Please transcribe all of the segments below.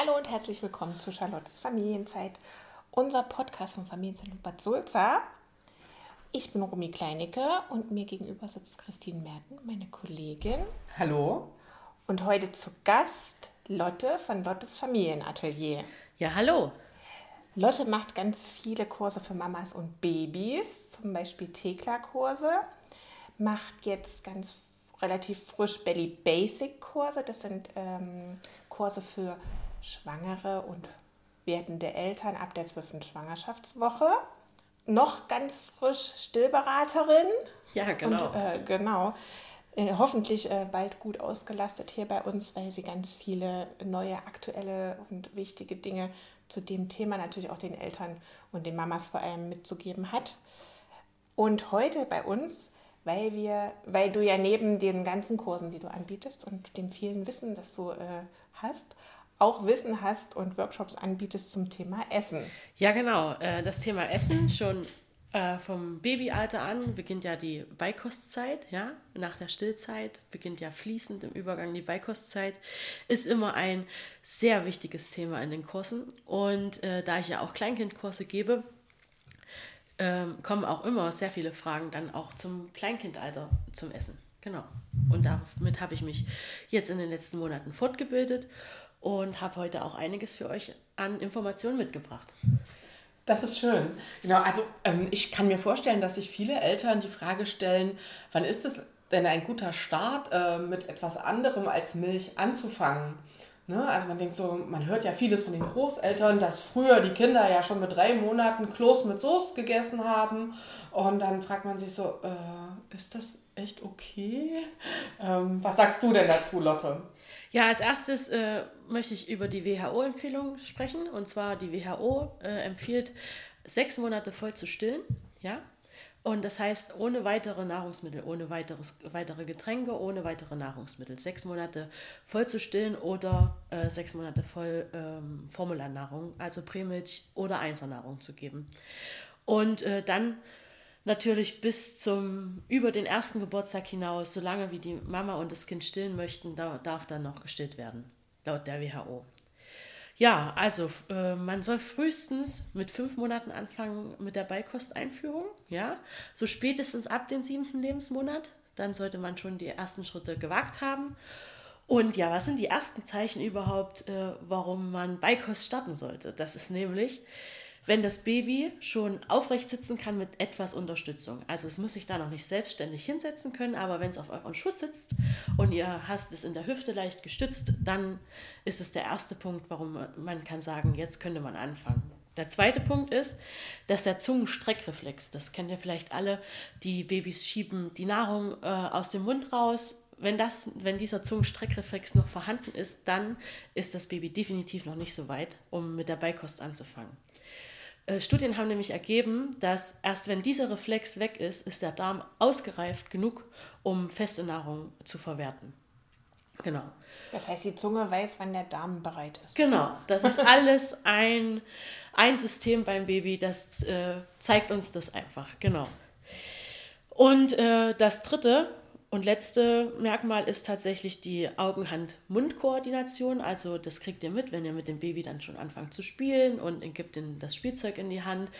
Hallo und herzlich willkommen zu Charlottes Familienzeit, unser Podcast von Familienzeit Bad Sulza. Ich bin Rumi Kleinicke und mir gegenüber sitzt Christine Merten, meine Kollegin. Hallo. Und heute zu Gast Lotte von Lottes Familienatelier. Ja, hallo. Lotte macht ganz viele Kurse für Mamas und Babys, zum Beispiel Tekla-Kurse. Macht jetzt ganz relativ frisch Belly Basic Kurse. Das sind ähm, Kurse für Schwangere und werdende Eltern ab der 12. Schwangerschaftswoche. Noch ganz frisch Stillberaterin. Ja, genau. Und, äh, genau. Äh, hoffentlich äh, bald gut ausgelastet hier bei uns, weil sie ganz viele neue, aktuelle und wichtige Dinge zu dem Thema natürlich auch den Eltern und den Mamas vor allem mitzugeben hat. Und heute bei uns, weil wir, weil du ja neben den ganzen Kursen, die du anbietest und dem vielen Wissen, das du äh, hast, auch Wissen hast und Workshops anbietest zum Thema Essen. Ja, genau. Äh, das Thema Essen schon äh, vom Babyalter an beginnt ja die Beikostzeit, ja. Nach der Stillzeit beginnt ja fließend im Übergang die Beikostzeit. Ist immer ein sehr wichtiges Thema in den Kursen. Und äh, da ich ja auch Kleinkindkurse gebe, ähm, kommen auch immer sehr viele Fragen dann auch zum Kleinkindalter zum Essen. Genau. Und damit habe ich mich jetzt in den letzten Monaten fortgebildet und habe heute auch einiges für euch an Informationen mitgebracht. Das ist schön. Genau, also ähm, ich kann mir vorstellen, dass sich viele Eltern die Frage stellen, wann ist es denn ein guter Start, äh, mit etwas anderem als Milch anzufangen? Ne? Also man denkt so, man hört ja vieles von den Großeltern, dass früher die Kinder ja schon mit drei Monaten Kloß mit Soße gegessen haben. Und dann fragt man sich so, äh, ist das echt okay? Ähm, was sagst du denn dazu, Lotte? Ja, als erstes äh, möchte ich über die WHO-Empfehlung sprechen. Und zwar die WHO äh, empfiehlt, sechs Monate voll zu stillen. Ja? Und das heißt, ohne weitere Nahrungsmittel, ohne weiteres, weitere Getränke, ohne weitere Nahrungsmittel. Sechs Monate voll zu stillen oder äh, sechs Monate voll ähm, Formularnahrung, also Prämilch oder Einzelnahrung zu geben. Und äh, dann natürlich bis zum, über den ersten Geburtstag hinaus, solange wie die Mama und das Kind stillen möchten, da, darf dann noch gestillt werden, laut der WHO. Ja, also äh, man soll frühestens mit fünf Monaten anfangen mit der Beikosteinführung, ja, so spätestens ab dem siebten Lebensmonat, dann sollte man schon die ersten Schritte gewagt haben. Und ja, was sind die ersten Zeichen überhaupt, äh, warum man Beikost starten sollte? Das ist nämlich, wenn das Baby schon aufrecht sitzen kann mit etwas Unterstützung. Also es muss sich da noch nicht selbstständig hinsetzen können, aber wenn es auf euren Schuss sitzt und ihr habt es in der Hüfte leicht gestützt, dann ist es der erste Punkt, warum man kann sagen, jetzt könnte man anfangen. Der zweite Punkt ist, dass der Zungenstreckreflex, das kennt ihr vielleicht alle, die Babys schieben die Nahrung äh, aus dem Mund raus, wenn, das, wenn dieser Zungenstreckreflex noch vorhanden ist, dann ist das Baby definitiv noch nicht so weit, um mit der Beikost anzufangen. Äh, Studien haben nämlich ergeben, dass erst wenn dieser Reflex weg ist, ist der Darm ausgereift genug, um feste Nahrung zu verwerten. Genau. Das heißt, die Zunge weiß, wann der Darm bereit ist. Genau. Das ist alles ein, ein System beim Baby, das äh, zeigt uns das einfach. Genau. Und äh, das dritte, und letzte Merkmal ist tatsächlich die Augen-Hand-Mund-Koordination. Also das kriegt ihr mit, wenn ihr mit dem Baby dann schon anfangt zu spielen und ihr gebt ihm das Spielzeug in die Hand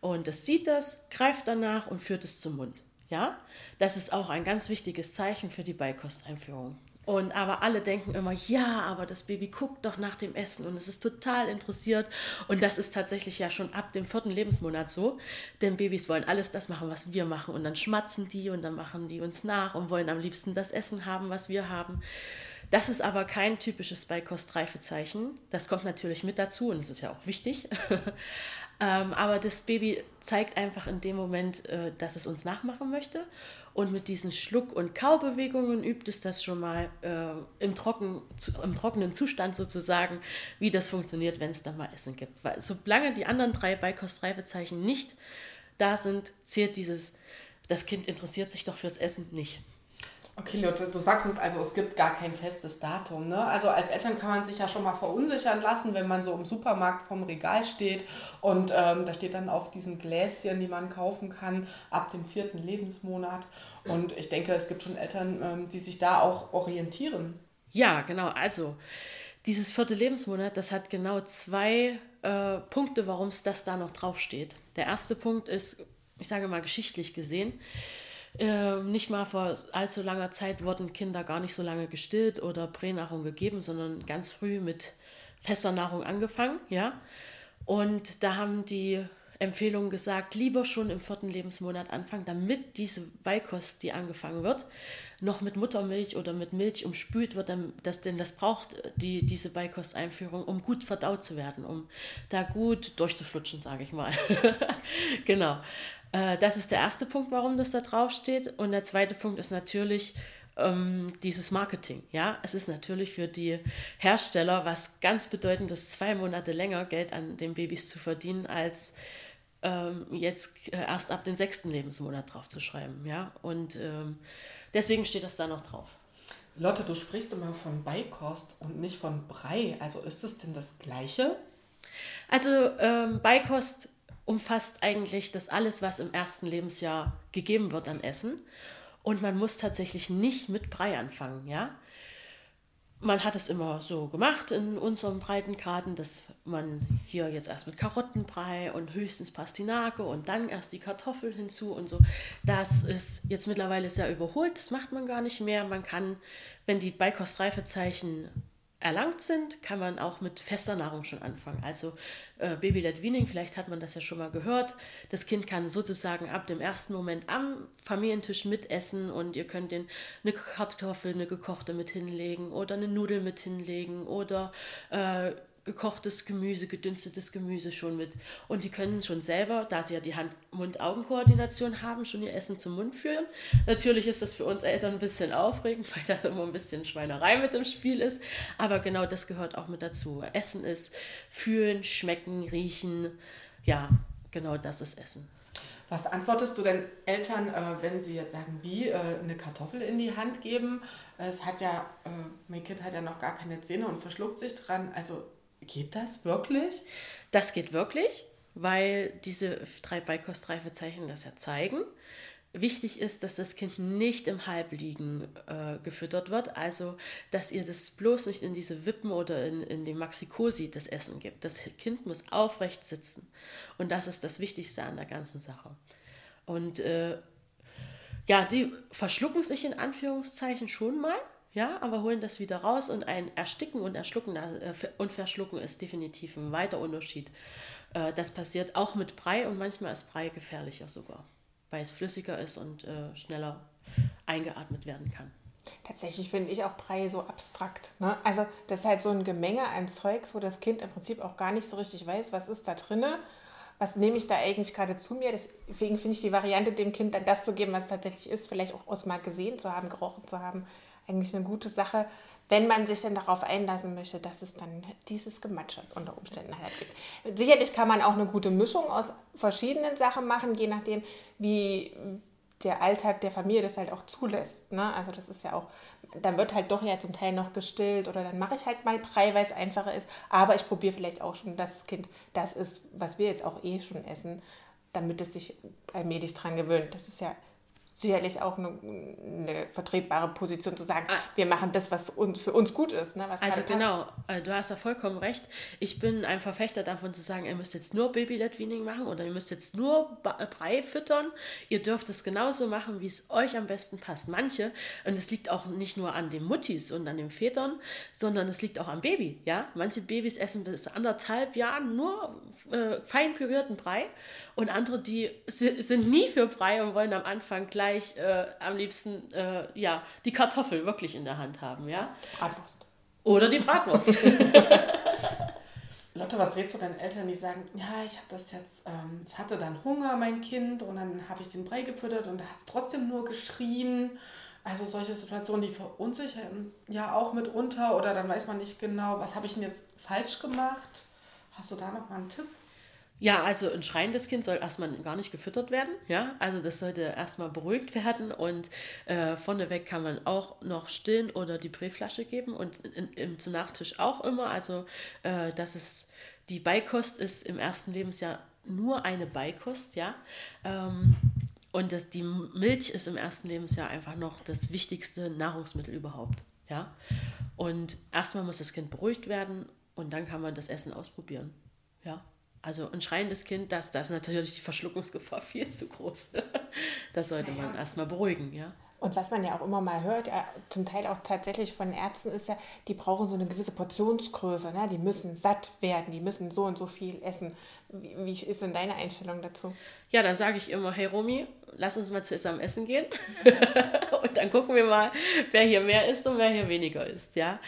und das sieht das, greift danach und führt es zum Mund. Ja, das ist auch ein ganz wichtiges Zeichen für die Beikosteinführung. Und aber alle denken immer, ja, aber das Baby guckt doch nach dem Essen und es ist total interessiert. Und das ist tatsächlich ja schon ab dem vierten Lebensmonat so. Denn Babys wollen alles das machen, was wir machen. Und dann schmatzen die und dann machen die uns nach und wollen am liebsten das Essen haben, was wir haben. Das ist aber kein typisches Beikostreifezeichen. Das kommt natürlich mit dazu und das ist ja auch wichtig. ähm, aber das Baby zeigt einfach in dem Moment, äh, dass es uns nachmachen möchte. Und mit diesen Schluck- und Kaubewegungen übt es das schon mal äh, im, Trocken, zu, im trockenen Zustand sozusagen, wie das funktioniert, wenn es dann mal Essen gibt. Weil solange die anderen drei Beikostreifezeichen nicht da sind, zählt dieses, das Kind interessiert sich doch fürs Essen nicht. Okay, Lotte, du sagst uns also, es gibt gar kein festes Datum. Ne? Also als Eltern kann man sich ja schon mal verunsichern lassen, wenn man so im Supermarkt vom Regal steht und ähm, da steht dann auf diesen Gläschen, die man kaufen kann, ab dem vierten Lebensmonat. Und ich denke, es gibt schon Eltern, ähm, die sich da auch orientieren. Ja, genau. Also dieses vierte Lebensmonat, das hat genau zwei äh, Punkte, warum es das da noch draufsteht. Der erste Punkt ist, ich sage mal geschichtlich gesehen, äh, nicht mal vor allzu langer Zeit wurden Kinder gar nicht so lange gestillt oder Pränahrung gegeben, sondern ganz früh mit fester Nahrung angefangen, ja. Und da haben die Empfehlungen gesagt, lieber schon im vierten Lebensmonat anfangen, damit diese Beikost, die angefangen wird, noch mit Muttermilch oder mit Milch umspült wird, das, denn das braucht die, diese Beikosteinführung, um gut verdaut zu werden, um da gut durchzuflutschen, sage ich mal. genau. Äh, das ist der erste Punkt, warum das da drauf steht. Und der zweite Punkt ist natürlich, ähm, dieses Marketing. Ja, es ist natürlich für die Hersteller was ganz bedeutendes, zwei Monate länger Geld an den Babys zu verdienen, als ähm, jetzt äh, erst ab dem sechsten Lebensmonat drauf zu schreiben. Ja, und ähm, deswegen steht das da noch drauf. Lotte, du sprichst immer von Beikost und nicht von Brei. Also ist es denn das Gleiche? Also ähm, Beikost umfasst eigentlich das alles, was im ersten Lebensjahr gegeben wird an Essen. Und man muss tatsächlich nicht mit Brei anfangen, ja. Man hat es immer so gemacht in unserem Breitengraden, dass man hier jetzt erst mit Karottenbrei und höchstens Pastinake und dann erst die Kartoffel hinzu und so. Das ist jetzt mittlerweile sehr überholt, das macht man gar nicht mehr. Man kann, wenn die Beikostreifezeichen erlangt sind, kann man auch mit fester Nahrung schon anfangen. Also äh, Baby-led Weaning, vielleicht hat man das ja schon mal gehört. Das Kind kann sozusagen ab dem ersten Moment am Familientisch mitessen und ihr könnt den eine Kartoffel, eine gekochte mit hinlegen oder eine Nudel mit hinlegen oder äh, gekochtes Gemüse, gedünstetes Gemüse schon mit. Und die können schon selber, da sie ja die Hand-Mund-Augen-Koordination haben, schon ihr Essen zum Mund führen. Natürlich ist das für uns Eltern ein bisschen aufregend, weil da immer ein bisschen Schweinerei mit im Spiel ist. Aber genau das gehört auch mit dazu. Essen ist fühlen, schmecken, riechen. Ja, genau das ist Essen. Was antwortest du denn Eltern, äh, wenn sie jetzt sagen, wie äh, eine Kartoffel in die Hand geben? Es hat ja, äh, mein Kind hat ja noch gar keine Zähne und verschluckt sich dran. Also Geht das wirklich? Das geht wirklich, weil diese drei Beikostreifezeichen das ja zeigen. Wichtig ist, dass das Kind nicht im Halbliegen äh, gefüttert wird, also dass ihr das bloß nicht in diese Wippen oder in, in die Maxikosi das Essen gibt. Das Kind muss aufrecht sitzen und das ist das Wichtigste an der ganzen Sache. Und äh, ja, die verschlucken sich in Anführungszeichen schon mal, ja, aber holen das wieder raus und ein Ersticken und Erschlucken äh, und Verschlucken ist definitiv ein weiter Unterschied. Äh, das passiert auch mit Brei und manchmal ist Brei gefährlicher sogar, weil es flüssiger ist und äh, schneller eingeatmet werden kann. Tatsächlich finde ich auch Brei so abstrakt. Ne? Also das ist halt so ein Gemenge an Zeugs, wo das Kind im Prinzip auch gar nicht so richtig weiß, was ist da drinne, was nehme ich da eigentlich gerade zu mir. Deswegen finde ich die Variante, dem Kind dann das zu geben, was es tatsächlich ist, vielleicht auch aus mal gesehen zu haben, gerochen zu haben, eigentlich eine gute Sache, wenn man sich dann darauf einlassen möchte, dass es dann dieses Gematsche unter Umständen halt gibt. Sicherlich kann man auch eine gute Mischung aus verschiedenen Sachen machen, je nachdem, wie der Alltag der Familie das halt auch zulässt. Ne? Also das ist ja auch, dann wird halt doch ja zum Teil noch gestillt oder dann mache ich halt mal Brei, weil es einfacher ist. Aber ich probiere vielleicht auch schon, dass das Kind das ist, was wir jetzt auch eh schon essen, damit es sich allmählich dran gewöhnt. Das ist ja sicherlich auch eine, eine, vertretbare Position zu sagen, ah. wir machen das, was uns, für uns gut ist. Ne, also genau, äh, du hast da vollkommen recht. Ich bin ein Verfechter davon zu sagen, ihr müsst jetzt nur Baby-led Weaning machen oder ihr müsst jetzt nur Brei füttern. Ihr dürft es genauso machen, wie es euch am besten passt. Manche, und es liegt auch nicht nur an den Muttis und an den Vätern, sondern es liegt auch am Baby. Ja? Manche Babys essen bis anderthalb Jahren nur äh, fein pürierten Brei und andere, die sind nie für Brei und wollen am Anfang gleich äh, am liebsten äh, ja, die Kartoffel wirklich in der Hand haben. Ja? Bratwurst. Oder die Bratwurst. Lotte, was rätst du deinen Eltern, die sagen, ja, ich habe das jetzt, ähm, ich hatte dann Hunger, mein Kind, und dann habe ich den Brei gefüttert und da hat es trotzdem nur geschrien. Also solche Situationen, die verunsichern ja auch mitunter oder dann weiß man nicht genau, was habe ich denn jetzt falsch gemacht. Hast du da noch mal einen Tipp? Ja, also ein schreiendes Kind soll erstmal gar nicht gefüttert werden. Ja, also das sollte erstmal beruhigt werden und äh, vorneweg kann man auch noch stillen oder die Präflasche geben und in, in, zum Nachtisch auch immer. Also, äh, das ist die Beikost ist im ersten Lebensjahr nur eine Beikost, ja. Ähm, und das, die Milch ist im ersten Lebensjahr einfach noch das wichtigste Nahrungsmittel überhaupt. Ja? Und erstmal muss das Kind beruhigt werden und dann kann man das Essen ausprobieren. Ja? Also ein schreiendes Kind, das, das ist natürlich die Verschluckungsgefahr viel zu groß. das sollte naja. man erstmal beruhigen, ja. Und was man ja auch immer mal hört, ja, zum Teil auch tatsächlich von Ärzten, ist ja, die brauchen so eine gewisse Portionsgröße. Ne? Die müssen satt werden, die müssen so und so viel essen. Wie, wie ist denn deine Einstellung dazu? Ja, dann sage ich immer, hey Romy, lass uns mal zusammen essen gehen. und dann gucken wir mal, wer hier mehr isst und wer hier weniger isst. Ja?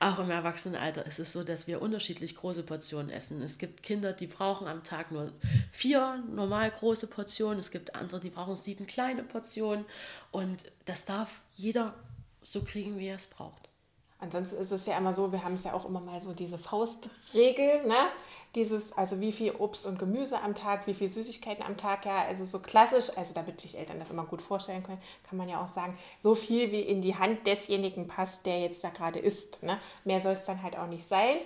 Auch im Erwachsenenalter ist es so, dass wir unterschiedlich große Portionen essen. Es gibt Kinder, die brauchen am Tag nur vier normal große Portionen. Es gibt andere, die brauchen sieben kleine Portionen. Und das darf jeder so kriegen, wie er es braucht. Ansonsten ist es ja immer so, wir haben es ja auch immer mal so diese Faustregel, ne? Dieses, also wie viel Obst und Gemüse am Tag, wie viel Süßigkeiten am Tag, ja, also so klassisch, also damit sich Eltern das immer gut vorstellen können, kann man ja auch sagen, so viel wie in die Hand desjenigen passt, der jetzt da gerade isst. Ne? Mehr soll es dann halt auch nicht sein.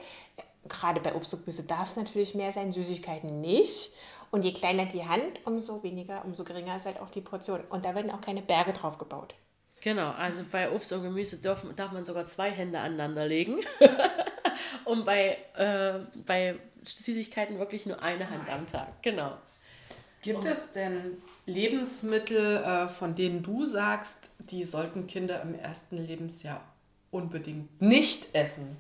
Gerade bei Obst und Gemüse darf es natürlich mehr sein, Süßigkeiten nicht. Und je kleiner die Hand, umso weniger, umso geringer ist halt auch die Portion. Und da werden auch keine Berge drauf gebaut. Genau, also bei Obst und Gemüse darf, darf man sogar zwei Hände aneinander legen. und bei, äh, bei Süßigkeiten wirklich nur eine Hand am Tag. Genau. Gibt es denn Lebensmittel, äh, von denen du sagst, die sollten Kinder im ersten Lebensjahr unbedingt nicht essen?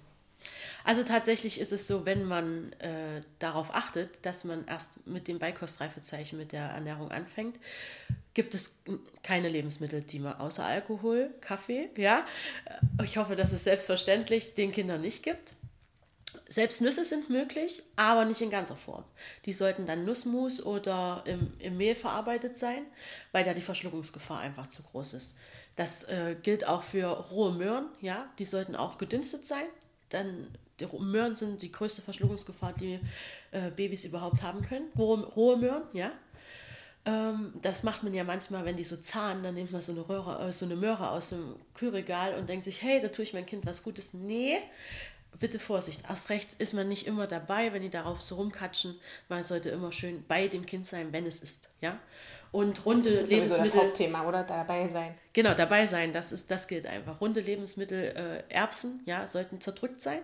Also tatsächlich ist es so, wenn man äh, darauf achtet, dass man erst mit dem Beikostreifezeichen mit der Ernährung anfängt, gibt es keine Lebensmittel, die man außer Alkohol, Kaffee, ja, ich hoffe, dass es selbstverständlich den Kindern nicht gibt. Selbst Nüsse sind möglich, aber nicht in ganzer Form. Die sollten dann Nussmus oder im, im Mehl verarbeitet sein, weil da die Verschluckungsgefahr einfach zu groß ist. Das äh, gilt auch für rohe Möhren, ja, die sollten auch gedünstet sein. Dann Möhren sind die größte Verschluckungsgefahr, die äh, Babys überhaupt haben können. Rohe, rohe Möhren, ja. Ähm, das macht man ja manchmal, wenn die so zahnen, dann nimmt man so eine, Röhre, äh, so eine Möhre aus dem Kühlregal und denkt sich, hey, da tue ich mein Kind was Gutes. Nee, bitte Vorsicht. Erst recht ist man nicht immer dabei, wenn die darauf so rumkatschen. Man sollte immer schön bei dem Kind sein, wenn es ist, ja. Und runde das ist Lebensmittel. das Hauptthema, oder? Dabei sein. Genau, dabei sein, das, ist, das gilt einfach. Runde Lebensmittel, äh, Erbsen, ja, sollten zerdrückt sein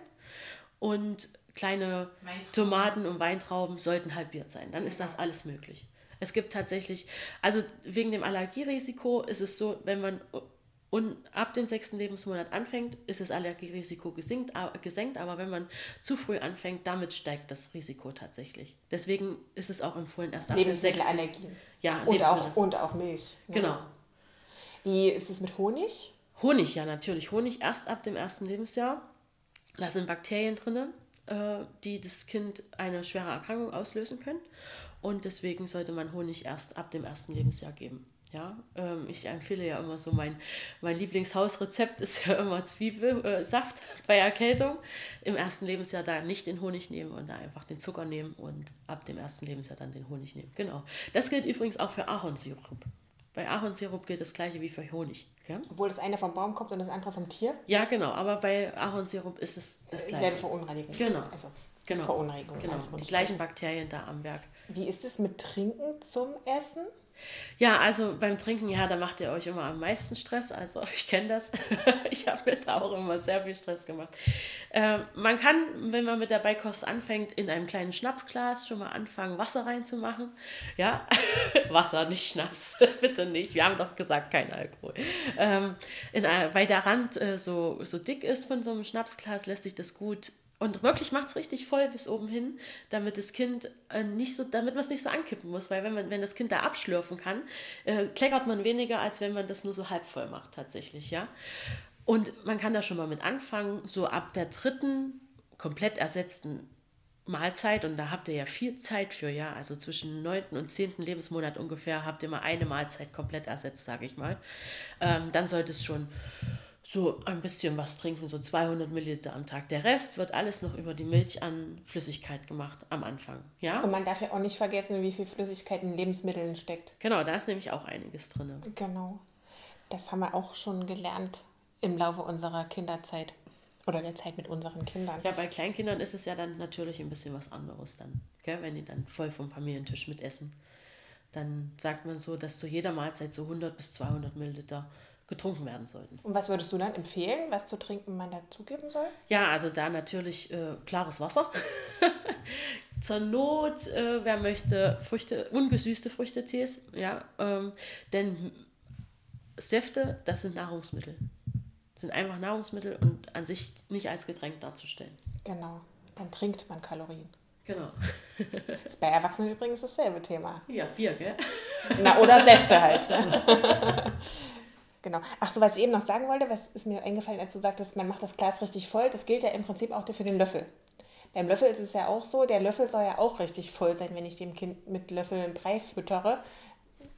und kleine Tomaten und Weintrauben sollten halbiert sein. Dann ist das alles möglich. Es gibt tatsächlich, also wegen dem Allergierisiko ist es so, wenn man und ab dem sechsten Lebensmonat anfängt, ist das Allergierisiko gesenkt, gesenkt, aber wenn man zu früh anfängt, damit steigt das Risiko tatsächlich. Deswegen ist es auch empfohlen, erst ab dem sechsten. Lebensmittelallergien. Ja, und auch, und auch Milch. Ne? Genau. Wie ist es mit Honig? Honig, ja, natürlich. Honig erst ab dem ersten Lebensjahr. Da sind Bakterien drin, äh, die das Kind eine schwere Erkrankung auslösen können. Und deswegen sollte man Honig erst ab dem ersten Lebensjahr geben. Ja, ähm, ich empfehle ja immer so, mein, mein Lieblingshausrezept ist ja immer Zwiebelsaft bei Erkältung. Im ersten Lebensjahr da nicht den Honig nehmen und da einfach den Zucker nehmen und ab dem ersten Lebensjahr dann den Honig nehmen. Genau. Das gilt übrigens auch für Ahornsirup. Bei Ahornsirup gilt das gleiche wie für Honig. Ja? Obwohl das eine vom Baum kommt und das andere vom Tier? Ja, genau. Aber bei Ahornsirup ist es das gleiche. Selbe Verunreinigung. Genau. Also genau. Verunreinigung. Genau. Die gleichen Bakterien da am Werk. Wie ist es mit Trinken zum Essen? Ja, also beim Trinken, ja, da macht ihr euch immer am meisten Stress. Also ich kenne das. ich habe mir da auch immer sehr viel Stress gemacht. Äh, man kann, wenn man mit der Beikost anfängt, in einem kleinen Schnapsglas schon mal anfangen, Wasser reinzumachen. Ja, Wasser, nicht Schnaps. Bitte nicht. Wir haben doch gesagt, kein Alkohol. Ähm, in, weil der Rand äh, so, so dick ist von so einem Schnapsglas, lässt sich das gut und wirklich macht es richtig voll bis oben hin, damit das Kind äh, nicht so, damit man es nicht so ankippen muss, weil wenn man, wenn das Kind da abschlürfen kann, äh, kleckert man weniger, als wenn man das nur so halb voll macht, tatsächlich, ja. Und man kann da schon mal mit anfangen, so ab der dritten komplett ersetzten Mahlzeit, und da habt ihr ja viel Zeit für, ja, also zwischen neunten und zehnten Lebensmonat ungefähr habt ihr mal eine Mahlzeit komplett ersetzt, sage ich mal. Ähm, dann sollte es schon so ein bisschen was trinken, so 200 Milliliter am Tag. Der Rest wird alles noch über die Milch an Flüssigkeit gemacht am Anfang. Ja? Und man darf ja auch nicht vergessen, wie viel Flüssigkeit in Lebensmitteln steckt. Genau, da ist nämlich auch einiges drin. Genau. Das haben wir auch schon gelernt im Laufe unserer Kinderzeit oder der Zeit mit unseren Kindern. Ja, bei Kleinkindern ist es ja dann natürlich ein bisschen was anderes dann, gell? wenn die dann voll vom Familientisch mitessen. Dann sagt man so, dass zu jeder Mahlzeit so 100 bis 200 Milliliter getrunken werden sollten. Und was würdest du dann empfehlen, was zu trinken man dazugeben soll? Ja, also da natürlich äh, klares Wasser. Zur Not, äh, wer möchte, Früchte, ungesüßte Früchtetees, ja, ähm, denn Säfte, das sind Nahrungsmittel. Das sind einfach Nahrungsmittel und an sich nicht als Getränk darzustellen. Genau, dann trinkt man Kalorien. Genau. Das ist bei Erwachsenen übrigens dasselbe Thema. Ja, Bier, gell? Na, oder Säfte halt. Ne? Genau. Ach so, was ich eben noch sagen wollte, was ist mir eingefallen, als du sagtest, man macht das Glas richtig voll, das gilt ja im Prinzip auch für den Löffel. Beim Löffel ist es ja auch so, der Löffel soll ja auch richtig voll sein, wenn ich dem Kind mit Löffeln Brei füttere.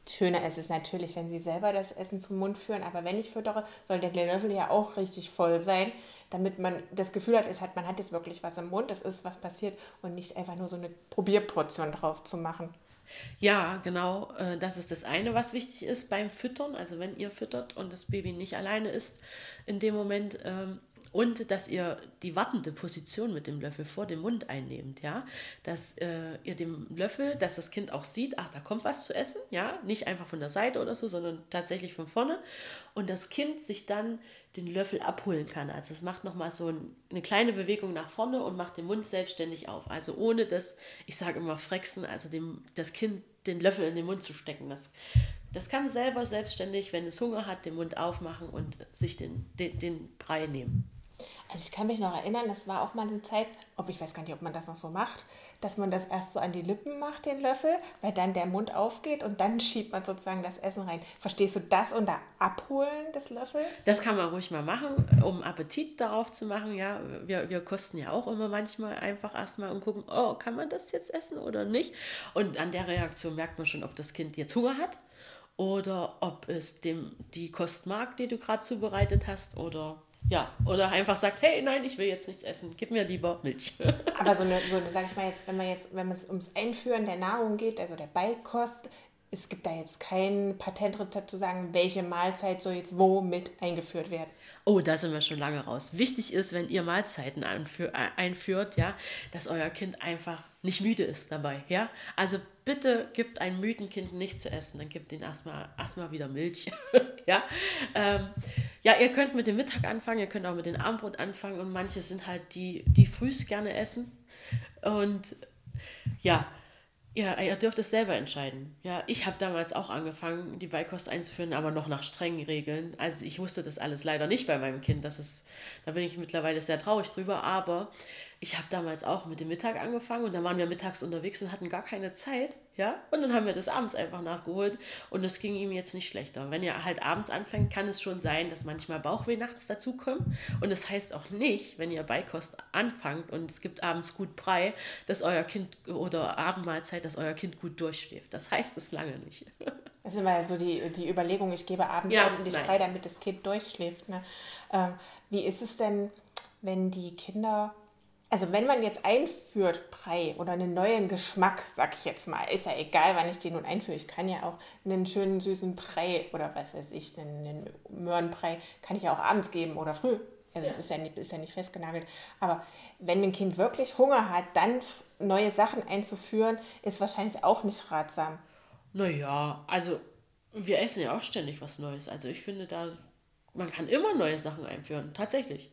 Schöner ist es natürlich, wenn sie selber das Essen zum Mund führen, aber wenn ich füttere, soll der Löffel ja auch richtig voll sein, damit man das Gefühl hat, es hat, man hat jetzt wirklich was im Mund, es ist was passiert und nicht einfach nur so eine Probierportion drauf zu machen. Ja, genau. äh, Das ist das eine, was wichtig ist beim Füttern. Also wenn ihr füttert und das Baby nicht alleine ist in dem Moment. ähm, Und dass ihr die wartende Position mit dem Löffel vor dem Mund einnehmt, ja. Dass äh, ihr dem Löffel, dass das Kind auch sieht, ach, da kommt was zu essen, ja. Nicht einfach von der Seite oder so, sondern tatsächlich von vorne. Und das Kind sich dann den Löffel abholen kann. Also es macht nochmal so ein, eine kleine Bewegung nach vorne und macht den Mund selbstständig auf. Also ohne das, ich sage immer Frexen, also dem, das Kind den Löffel in den Mund zu stecken. Das, das kann selber selbstständig, wenn es Hunger hat, den Mund aufmachen und sich den, den, den Brei nehmen. Also ich kann mich noch erinnern, das war auch mal eine Zeit, ob ich weiß gar nicht, ob man das noch so macht, dass man das erst so an die Lippen macht, den Löffel, weil dann der Mund aufgeht und dann schiebt man sozusagen das Essen rein. Verstehst du das unter Abholen des Löffels? Das kann man ruhig mal machen, um Appetit darauf zu machen. Ja, wir, wir kosten ja auch immer manchmal einfach erstmal und gucken, oh, kann man das jetzt essen oder nicht? Und an der Reaktion merkt man schon, ob das Kind jetzt Hunger hat oder ob es dem die Kost mag, die du gerade zubereitet hast oder ja, oder einfach sagt, hey, nein, ich will jetzt nichts essen, gib mir lieber Milch. Aber so eine, so eine sag ich mal jetzt, wenn man jetzt, wenn es ums Einführen der Nahrung geht, also der Beikost, es gibt da jetzt kein Patentrezept zu sagen, welche Mahlzeit soll jetzt wo mit eingeführt werden. Oh, da sind wir schon lange raus. Wichtig ist, wenn ihr Mahlzeiten äh, einführt, ja, dass euer Kind einfach nicht müde ist dabei, ja. Also bitte gibt einem müden Kind nichts zu essen, dann gibt ihnen erstmal erstmal wieder Milch, ja. Ähm, ja, ihr könnt mit dem Mittag anfangen, ihr könnt auch mit dem Abendbrot anfangen und manche sind halt die, die frühst gerne essen und ja, ja, ihr dürft es selber entscheiden. Ja, ich habe damals auch angefangen, die Beikost einzuführen, aber noch nach strengen Regeln. Also ich wusste das alles leider nicht bei meinem Kind. Das ist, da bin ich mittlerweile sehr traurig drüber. Aber ich habe damals auch mit dem Mittag angefangen und da waren wir mittags unterwegs und hatten gar keine Zeit. Ja, und dann haben wir das abends einfach nachgeholt und es ging ihm jetzt nicht schlechter. Wenn ihr halt abends anfängt, kann es schon sein, dass manchmal Bauchweh nachts dazukommt. Und das heißt auch nicht, wenn ihr Beikost anfangt und es gibt abends gut Brei, dass euer Kind oder Abendmahlzeit, dass euer Kind gut durchschläft. Das heißt es lange nicht. Das ist immer so die, die Überlegung, ich gebe abends Ja, ordentlich nein. frei, damit das Kind durchschläft. Ne? Ähm, wie ist es denn, wenn die Kinder, also wenn man jetzt einführt Brei oder einen neuen Geschmack, sag ich jetzt mal, ist ja egal, wann ich den nun einführe. Ich kann ja auch einen schönen süßen Brei oder was weiß ich, einen, einen Möhrenbrei, kann ich ja auch abends geben oder früh. Also das ist ja, nicht, ist ja nicht festgenagelt. Aber wenn ein Kind wirklich Hunger hat, dann neue Sachen einzuführen, ist wahrscheinlich auch nicht ratsam. Naja, also wir essen ja auch ständig was Neues. Also ich finde da, man kann immer neue Sachen einführen, tatsächlich.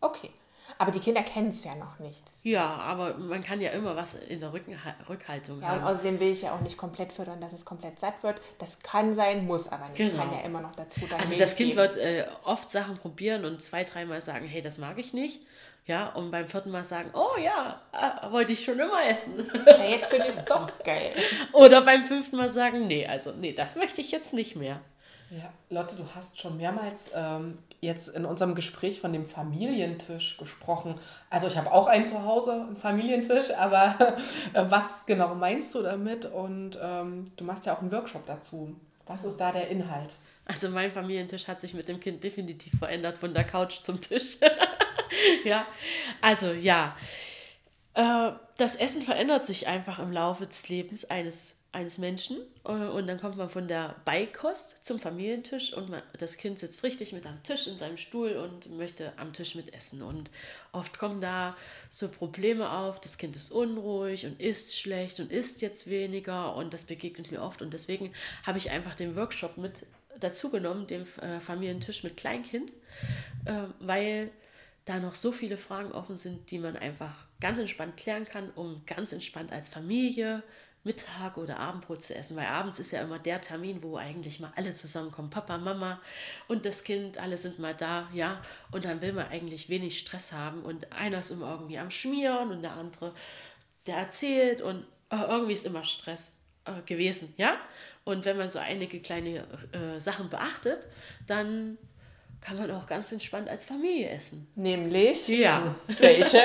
Okay. Aber die Kinder kennen es ja noch nicht. Ja, aber man kann ja immer was in der Rückenha Rückhaltung Ja, und haben. außerdem will ich ja auch nicht komplett fördern, dass es komplett satt wird. Das kann sein, muss aber nicht. Genau. Kann ja immer noch dazu dann Also Milch das Kind geben. wird äh, oft Sachen probieren und zwei, dreimal sagen, hey, das mag ich nicht. Ja, und beim vierten Mal sagen, oh ja, äh, wollte ich schon immer essen. Ja, jetzt finde ich es doch geil. Oder beim fünften Mal sagen, nee, also nee, das möchte ich jetzt nicht mehr. Ja, Lotte, du hast schon mehrmals ähm, jetzt in unserem Gespräch von dem Familientisch gesprochen. Also ich habe auch einen zu Hause, einen Familientisch, aber äh, was genau meinst du damit? Und ähm, du machst ja auch einen Workshop dazu. Was ist da der Inhalt? Also mein Familientisch hat sich mit dem Kind definitiv verändert von der Couch zum Tisch. ja, also ja, äh, das Essen verändert sich einfach im Laufe des Lebens eines, eines Menschen äh, und dann kommt man von der Beikost zum Familientisch und man, das Kind sitzt richtig mit am Tisch in seinem Stuhl und möchte am Tisch mit essen. Und oft kommen da so Probleme auf, das Kind ist unruhig und isst schlecht und isst jetzt weniger und das begegnet mir oft. Und deswegen habe ich einfach den Workshop mit dazu genommen, den äh, Familientisch mit Kleinkind, äh, weil da noch so viele Fragen offen sind, die man einfach ganz entspannt klären kann, um ganz entspannt als Familie Mittag oder Abendbrot zu essen, weil abends ist ja immer der Termin, wo eigentlich mal alle zusammenkommen, Papa, Mama und das Kind, alle sind mal da, ja, und dann will man eigentlich wenig Stress haben und einer ist immer irgendwie am Schmieren und der andere, der erzählt und äh, irgendwie ist immer Stress äh, gewesen, ja, und wenn man so einige kleine äh, Sachen beachtet, dann kann man auch ganz entspannt als Familie essen. Nämlich? Ja. Welche?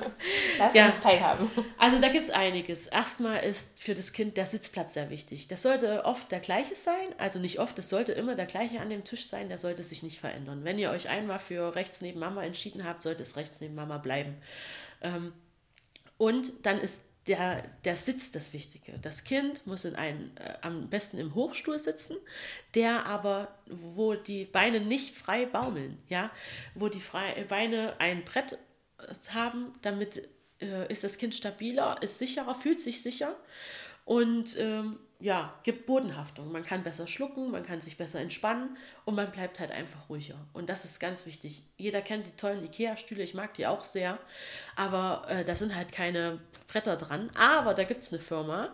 Lass Ja. uns teilhaben. Also da gibt es einiges. Erstmal ist für das Kind der Sitzplatz sehr wichtig. Das sollte oft der gleiche sein, also nicht oft, es sollte immer der gleiche an dem Tisch sein, der sollte sich nicht verändern. Wenn ihr euch einmal für rechts neben Mama entschieden habt, sollte es rechts neben Mama bleiben. Ähm, und dann ist der, der Sitz das Wichtige. Das Kind muss in einen, äh, am besten im Hochstuhl sitzen, der aber, wo die Beine nicht frei baumeln, ja, wo die frei, Beine ein Brett äh, haben, damit äh, ist das Kind stabiler, ist sicherer, fühlt sich sicher und ähm, ja, gibt Bodenhaftung. Man kann besser schlucken, man kann sich besser entspannen und man bleibt halt einfach ruhiger. Und das ist ganz wichtig. Jeder kennt die tollen Ikea-Stühle, ich mag die auch sehr, aber äh, da sind halt keine Bretter dran. Aber da gibt es eine Firma,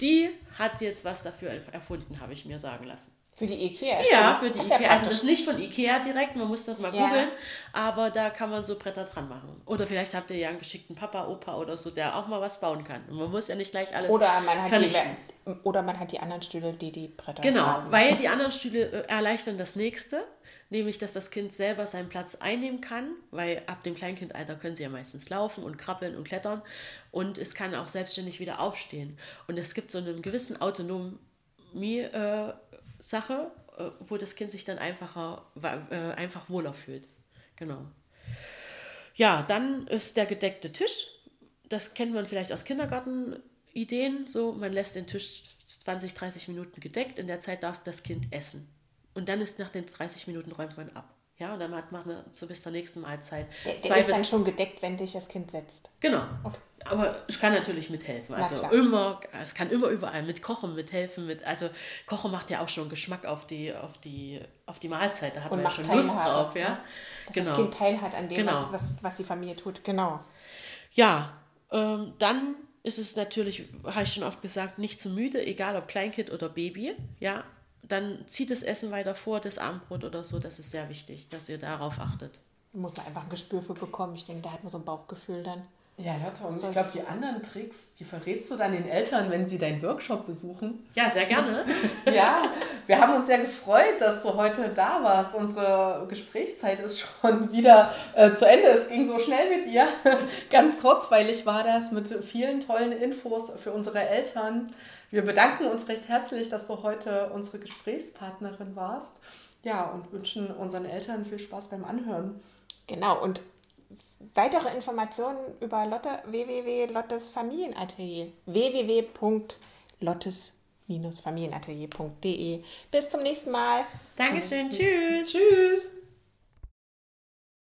die hat jetzt was dafür erfunden, habe ich mir sagen lassen. Für die Ikea. Ja, stimmt. für die Das ist ja Ikea. Also das ist nicht von Ikea direkt, man muss das mal Ja. googeln, aber da kann man so Bretter dran machen. Oder vielleicht habt ihr ja einen geschickten Papa, Opa oder so, der auch mal was bauen kann. Und man muss ja nicht gleich alles Oder man, hat vernichten. die, oder man hat die anderen Stühle, die die Bretter Genau, haben. weil die anderen Stühle äh, erleichtern das nächste, nämlich dass das Kind selber seinen Platz einnehmen kann, weil ab dem Kleinkindalter können sie ja meistens laufen und krabbeln und klettern und es kann auch selbstständig wieder aufstehen. Und es gibt so einen gewissen Autonomie-Sache, äh, wo das Kind sich dann einfacher, äh, einfach wohler fühlt. Genau. Ja, dann ist der gedeckte Tisch. Das kennt man vielleicht aus Kindergartenideen. So, man lässt den Tisch 20, 30 Minuten gedeckt. In der Zeit darf das Kind essen. Und dann ist nach den 30 Minuten räumt man ab. Ja, und dann hat man eine- so bis zur nächsten Mahlzeit. Der, der ist dann schon gedeckt, wenn dich das Kind setzt. genau. Aber es kann natürlich mithelfen. Also immer, es kann immer überall mit Kochen mithelfen. Mit, also Kochen macht ja auch schon Geschmack auf die, auf die, auf die Mahlzeit. Da hat Und man ja schon Lust Teilhabe, drauf. Ja? ne? Dass das Kind teilhat an dem, Genau. was, was, was die Familie tut. Genau. Ja, ähm, dann ist es natürlich, habe ich schon oft gesagt, nicht zu müde, egal ob Kleinkind oder Baby. Ja, dann zieht das Essen weiter vor, das Abendbrot oder so. Das ist sehr wichtig, dass ihr darauf achtet. Da muss man einfach ein Gespür für bekommen. Ich denke, da hat man so ein Bauchgefühl dann. Ja, Lotte, und ich glaube, die anderen Tricks, die verrätst du dann den Eltern, wenn sie deinen Workshop besuchen. Ja, sehr gerne. Ja, wir haben uns sehr gefreut, dass du heute da warst. Unsere Gesprächszeit ist schon wieder äh, zu Ende. Es ging so schnell mit dir. Ganz kurzweilig war das mit vielen tollen Infos für unsere Eltern. Wir bedanken uns recht herzlich, dass du heute unsere Gesprächspartnerin warst. Ja, und wünschen unseren Eltern viel Spaß beim Anhören. Genau. Und weitere Informationen über Lotte www.lottes Familienatelier www.lottes-familienatelier.de. Bis zum nächsten Mal. Dankeschön, tschüss. Tschüss!